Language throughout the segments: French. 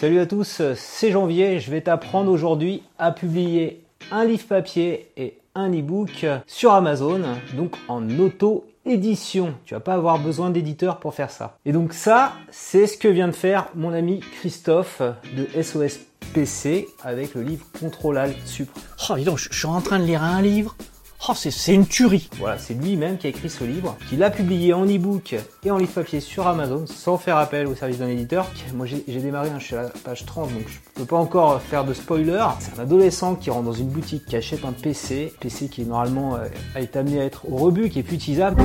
Salut à tous, c'est Janvier. Je vais t'apprendre aujourd'hui à publier un livre papier et un e-book sur Amazon, donc en auto-édition. Tu vas pas avoir besoin d'éditeur pour faire ça. Et donc ça, c'est ce que vient de faire mon ami Christophe de SOS PC avec le livre Contrôle Alt Supre. Oh, dis donc, je suis en train de lire un livre. Oh, c'est une tuerie. Voilà, c'est lui-même qui a écrit ce livre, qui l'a publié en e-book et en livre papier sur Amazon sans faire appel au service d'un éditeur. Moi j'ai démarré, hein, je suis à la page 30, donc je peux pas encore faire de spoiler. C'est un adolescent qui rentre dans une boutique, qui achète un PC, PC qui normalement euh, a été amené à être au rebut, qui est plus utilisable.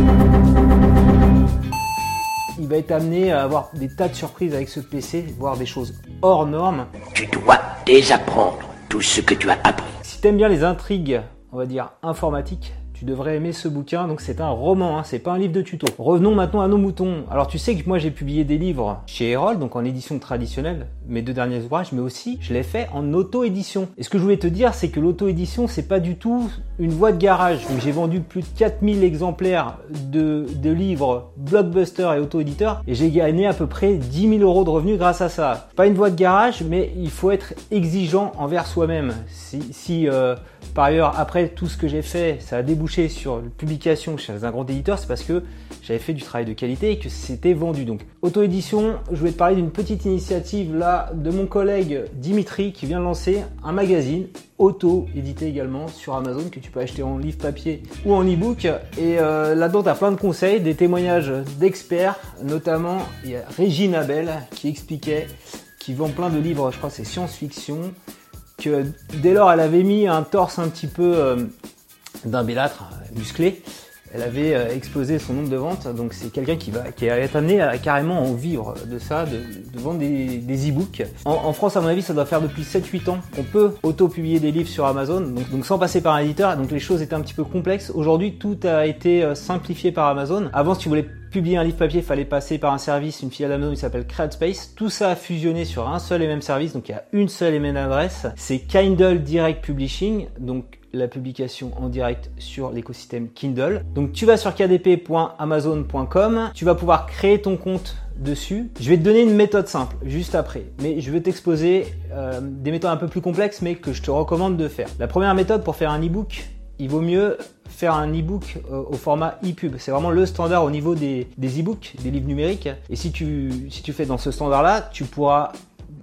Il va être amené à avoir des tas de surprises avec ce PC, voir des choses hors normes. Tu dois désapprendre tout ce que tu as appris. Si t'aimes bien les intrigues on va dire, informatique, tu devrais aimer ce bouquin. Donc c'est un roman, hein, c'est pas un livre de tuto. Revenons maintenant à nos moutons. Alors tu sais que moi j'ai publié des livres chez Erol, donc en édition traditionnelle, mes deux derniers ouvrages, mais aussi je l'ai fait en auto-édition. Et ce que je voulais te dire, c'est que l'auto-édition, c'est pas du tout une voie de garage. J'ai vendu plus de 4000 exemplaires de, de livres blockbuster et auto-éditeur, et j'ai gagné à peu près 10 000 euros de revenus grâce à ça. Pas une voie de garage, mais il faut être exigeant envers soi-même. Si, euh, par ailleurs, après tout ce que j'ai fait, ça a débouché sur une publication chez un grand éditeur, c'est parce que j'avais fait du travail de qualité et que c'était vendu. Donc, auto-édition, je vais te parler d'une petite initiative là de mon collègue Dimitri qui vient de lancer un magazine auto-édité également sur Amazon que tu peux acheter en livre papier ou en e-book. Et euh, là-dedans, tu as plein de conseils, des témoignages d'experts, notamment il y a Régine Abel qui expliquait, qui vend plein de livres, je crois c'est science-fiction, que dès lors elle avait mis un torse un petit peu euh, d'un bellâtre musclé, elle avait euh, explosé son nombre de ventes. Donc c'est quelqu'un qui va qui est amené à carrément en vivre de ça, de, vendre des, e-books. En, France, à mon avis, ça doit faire depuis 7-8 ans qu'on peut auto-publier des livres sur Amazon, donc, donc, sans passer par un éditeur. Donc les choses étaient un petit peu complexes. Aujourd'hui, tout a été euh, simplifié par Amazon. Avant, si tu voulais publier un livre papier, il fallait passer par un service, une filiale d'Amazon qui s'appelle CreateSpace. Tout ça a fusionné sur un seul et même service, donc il y a une seule et même adresse. C'est Kindle Direct Publishing, donc la publication en direct sur l'écosystème Kindle. Donc tu vas sur kdp.amazon.com, tu vas pouvoir créer ton compte dessus. Je vais te donner une méthode simple juste après, mais je vais t'exposer euh, des méthodes un peu plus complexes mais que je te recommande de faire. La première méthode pour faire un e-book, il vaut mieux faire un e-book euh, au format e-pub. C'est vraiment le standard au niveau des, des e-books, des livres numériques. Et si tu, si tu fais dans ce standard-là, tu pourras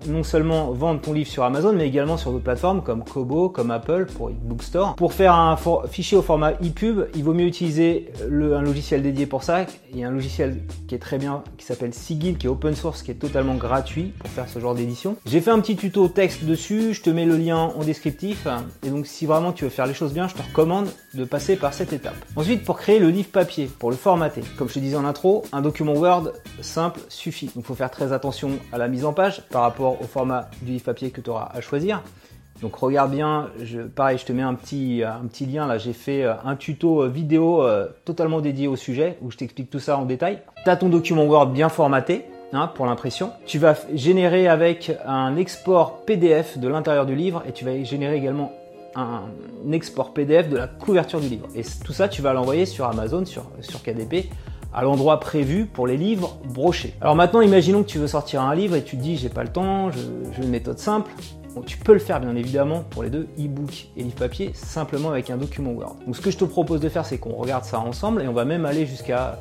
non seulement vendre ton livre sur Amazon, mais également sur d'autres plateformes comme Kobo, comme Apple pour e-book store. Pour faire un fichier au format ePub, il vaut mieux utiliser le, un logiciel dédié pour ça. Il y a un logiciel qui est très bien, qui s'appelle Sigil, qui est open source, qui est totalement gratuit pour faire ce genre d'édition. J'ai fait un petit tuto texte dessus, je te mets le lien en descriptif. Et donc si vraiment tu veux faire les choses bien, je te recommande de passer par cette étape. Ensuite, pour créer le livre papier, pour le formater, comme je te disais en intro, un document Word simple suffit. Donc il faut faire très attention à la mise en page par rapport au format du livre papier que tu auras à choisir. Donc regarde bien, je, pareil, je te mets un petit, un petit lien là, j'ai fait euh, un tuto euh, vidéo euh, totalement dédié au sujet où je t'explique tout ça en détail. Tu as ton document Word bien formaté hein, pour l'impression. Tu vas générer avec un export PDF de l'intérieur du livre et tu vas générer également un export PDF de la couverture du livre. Et tout ça, tu vas l'envoyer sur Amazon, sur, sur KDP à l'endroit prévu pour les livres brochés. Alors maintenant, imaginons que tu veux sortir un livre et tu te dis j'ai pas le temps, je, veux une méthode simple. tu peux le faire bien évidemment pour les deux, e-book et livre papier, simplement avec un document Word. Donc ce que je te propose de faire, c'est qu'on regarde ça ensemble et on va même aller jusqu'à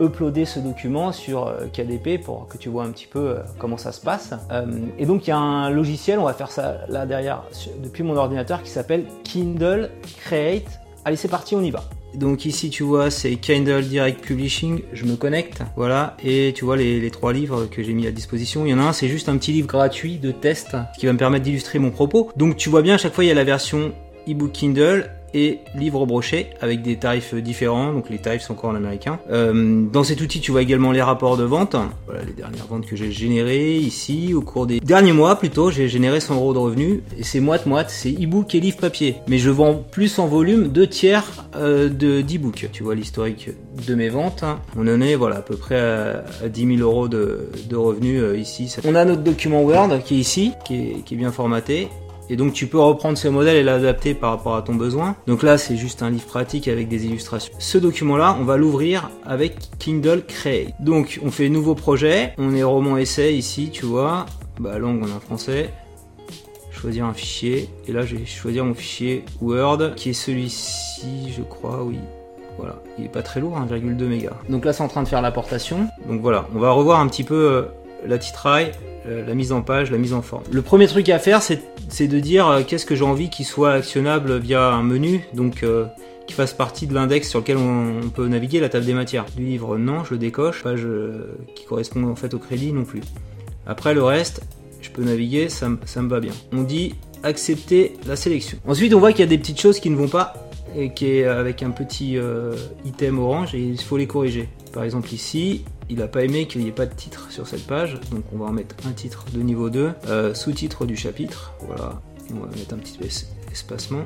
uploader ce document sur euh, KDP pour que tu vois un petit peu euh, comment ça se passe. Euh, et donc il y a un logiciel, on va faire ça là derrière depuis mon ordinateur qui s'appelle Kindle Create. Allez c'est parti, on y va. Donc ici tu vois c'est Kindle Direct Publishing, je me connecte, voilà, et tu vois les, trois livres que j'ai mis à disposition. Il y en a un, c'est juste un petit livre gratuit de test qui va me permettre d'illustrer mon propos. Donc tu vois bien à chaque fois il y a la version ebook Kindle et livre broché avec des tarifs différents, donc les tarifs sont encore en américain. Euh, dans cet outil, tu vois également les rapports de vente, voilà les dernières ventes que j'ai générées ici au cours des derniers mois plutôt, j'ai généré 100 euros de revenus et c'est moite-moite, c'est e-book et livre papier. Mais je vends plus en volume, deux tiers euh, de d'e-book. Tu vois l'historique de mes ventes, on en est voilà à peu près à, 10 000 euros de, revenus euh, ici. On a notre document Word qui est ici, qui est bien formaté et donc tu peux reprendre ce modèle et l'adapter par rapport à ton besoin. Donc là c'est juste un livre pratique avec des illustrations. Ce document là on va l'ouvrir avec Kindle Create. Donc on fait nouveau projet, on est roman essai ici tu vois. bah, langue en français, choisir un fichier, et là je vais choisir mon fichier Word, qui est celui-ci, je crois, oui. Voilà, il est pas très lourd, 1,2 mégas. Donc là c'est en train de faire l'apportation. Donc voilà, on va revoir un petit peu euh, la titraille, euh, la mise en page, la mise en forme. Le premier truc à faire c'est de dire euh, qu'est-ce que j'ai envie qu'il soit actionnable via un menu, donc qui fasse partie de l'index sur lequel on, peut naviguer la table des matières. Du livre non, je le décoche, page qui correspond en fait au crédit non plus. Après le reste, je peux naviguer, ça, me va bien. On dit accepter la sélection. Ensuite on voit qu'il y a des petites choses qui ne vont pas et qui est avec un petit euh, item orange et il faut les corriger. Par exemple ici, il n'a pas aimé qu'il n'y ait pas de titre sur cette page, donc on va en mettre un titre de niveau 2, euh, sous-titre du chapitre, voilà, on va mettre un petit espacement.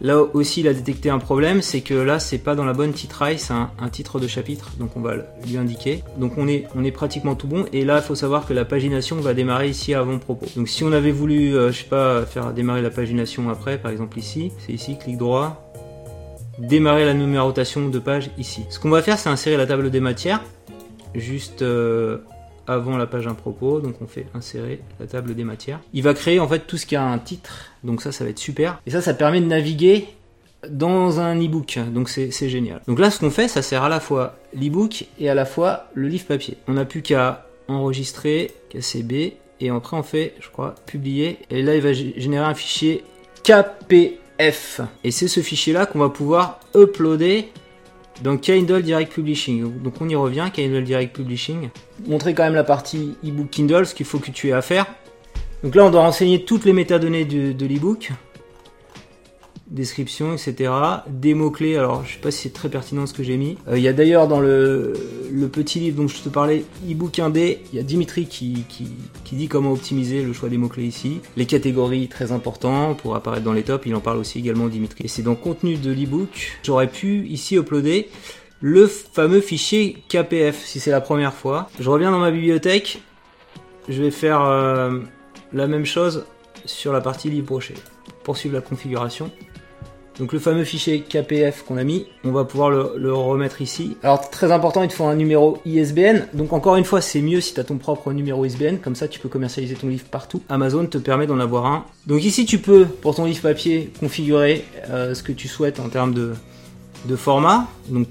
Là aussi, il a détecté un problème, c'est que là, c'est pas dans la bonne titraille, c'est un, titre de chapitre, donc on va lui indiquer. Donc on est, pratiquement tout bon, et là, il faut savoir que la pagination va démarrer ici avant propos. Donc si on avait voulu, euh, je sais pas, faire démarrer la pagination après, par exemple ici, c'est ici, clic droit, démarrer la numérotation de page ici. Ce qu'on va faire, c'est insérer la table des matières, juste euh, avant la page un propos, donc on fait insérer la table des matières. Il va créer en fait tout ce qui a un titre, donc ça, ça va être super. Et ça, ça permet de naviguer dans un e-book, donc c'est génial. Donc là, ce qu'on fait, ça sert à la fois l'e-book et à la fois le livre papier. On n'a plus qu'à enregistrer, KCB, et après on fait, je crois, publier, et là il va générer un fichier KP et c'est ce fichier-là qu'on va pouvoir uploader dans Kindle Direct Publishing. Donc on y revient, Kindle Direct Publishing. Montrer quand même la partie ebook Kindle, ce qu'il faut que tu aies à faire. Donc là, on doit renseigner toutes les métadonnées de, de l'ebook description, etc. Des mots-clés, alors je sais pas si c'est très pertinent ce que j'ai mis. Euh, il y a d'ailleurs dans le, petit livre dont je te parlais, ebook 1D, il y a Dimitri qui, qui, dit comment optimiser le choix des mots-clés ici. Les catégories, très important, pour apparaître dans les tops, il en parle aussi également Dimitri. Et c'est dans contenu de l'ebook, j'aurais pu ici uploader le fameux fichier KPF, si c'est la première fois. Je reviens dans ma bibliothèque, je vais faire euh, la même chose sur la partie livre broché. Poursuivre la configuration. Donc le fameux fichier KPF qu'on a mis, on va pouvoir le, remettre ici. Alors très important, il te faut un numéro ISBN. Donc encore une fois, c'est mieux si tu as ton propre numéro ISBN, comme ça tu peux commercialiser ton livre partout. Amazon te permet d'en avoir un. Donc ici tu peux, pour ton livre papier, configurer euh, ce que tu souhaites en termes de, format. Donc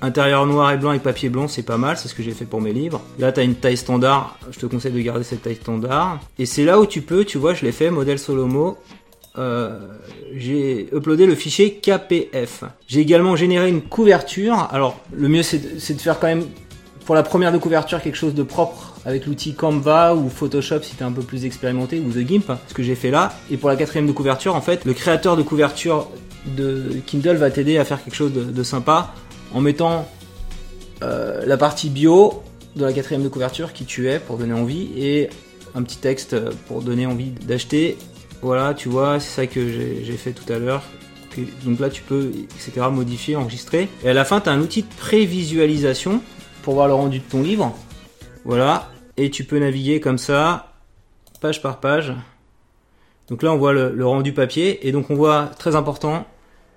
Intérieur noir et blanc et papier blanc, c'est pas mal, c'est ce que j'ai fait pour mes livres. Là, tu as une taille standard, je te conseille de garder cette taille standard. Et c'est là où tu peux, tu vois, je l'ai fait, modèle Solomo, euh, j'ai uploadé le fichier KPF. J'ai également généré une couverture. Alors, le mieux, c'est de, faire quand même, pour la première de couverture, quelque chose de propre avec l'outil Canva ou Photoshop si tu es un peu plus expérimenté, ou The Gimp, ce que j'ai fait là. Et pour la quatrième de couverture, en fait, le créateur de couverture de Kindle va t'aider à faire quelque chose de, sympa en mettant euh, la partie bio de la quatrième de couverture qui tu es pour donner envie et un petit texte pour donner envie d'acheter voilà, tu vois, c'est ça que j'ai fait tout à l'heure. Donc là, tu peux, etc., modifier, enregistrer. Et à la fin, tu as un outil de prévisualisation pour voir le rendu de ton livre. Voilà. Et tu peux naviguer comme ça, page par page. Donc là, on voit le rendu papier. Et donc, on voit, très important,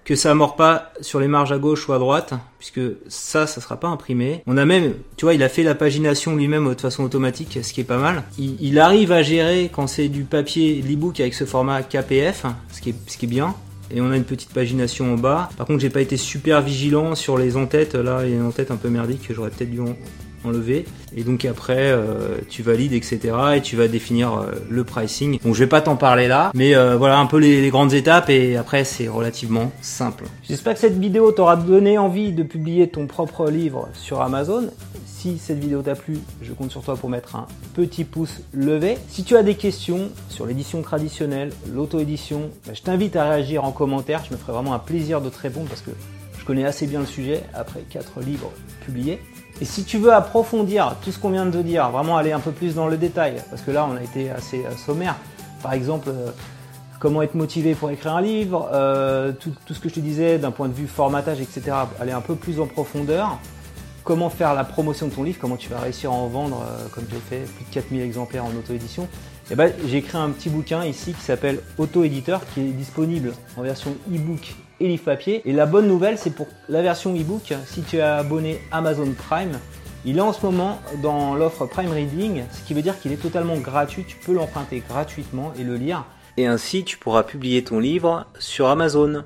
que ça mord pas sur les marges à gauche ou à droite, puisque ça, ça sera pas imprimé. On a même, tu vois, il a fait la pagination lui-même de façon automatique, ce qui est pas mal. Il, arrive à gérer quand c'est du papier, l'ebook avec ce format KPF, ce qui est, ce qui est bien. Et on a une petite pagination en bas. Par contre, j'ai pas été super vigilant sur les en-têtes. Là, il y a une en-tête un peu merdique que j'aurais peut-être dû enlever. Et donc après, euh, tu valides, etc. Et tu vas définir euh, le pricing. Donc je vais pas t'en parler là, mais euh, voilà un peu les, grandes étapes. Et après, c'est relativement simple. J'espère que cette vidéo t'aura donné envie de publier ton propre livre sur Amazon. Si cette vidéo t'a plu, je compte sur toi pour mettre un petit pouce levé. Si tu as des questions sur l'édition traditionnelle, l'auto-édition, bah, je t'invite à réagir en commentaire. Je me ferai vraiment un plaisir de te répondre parce que je connais assez bien le sujet après 4 livres publiés. Et si tu veux approfondir tout ce qu'on vient de dire, vraiment aller un peu plus dans le détail, parce que là on a été assez euh, sommaire, par exemple euh, comment être motivé pour écrire un livre, euh, tout, ce que je te disais d'un point de vue formatage, etc., aller un peu plus en profondeur, comment faire la promotion de ton livre, comment tu vas réussir à en vendre, comme j'ai fait plus de 4000 exemplaires en auto-édition, et eh ben, j'ai écrit un petit bouquin ici qui s'appelle Auto-éditeur, qui est disponible en version e-book et papier. Et la bonne nouvelle, c'est pour la version e-book, si tu es abonné Amazon Prime, Il est en ce moment dans l'offre Prime Reading, ce qui veut dire qu'il est totalement gratuit, tu peux l'emprunter gratuitement et le lire. Et ainsi tu pourras publier ton livre sur Amazon.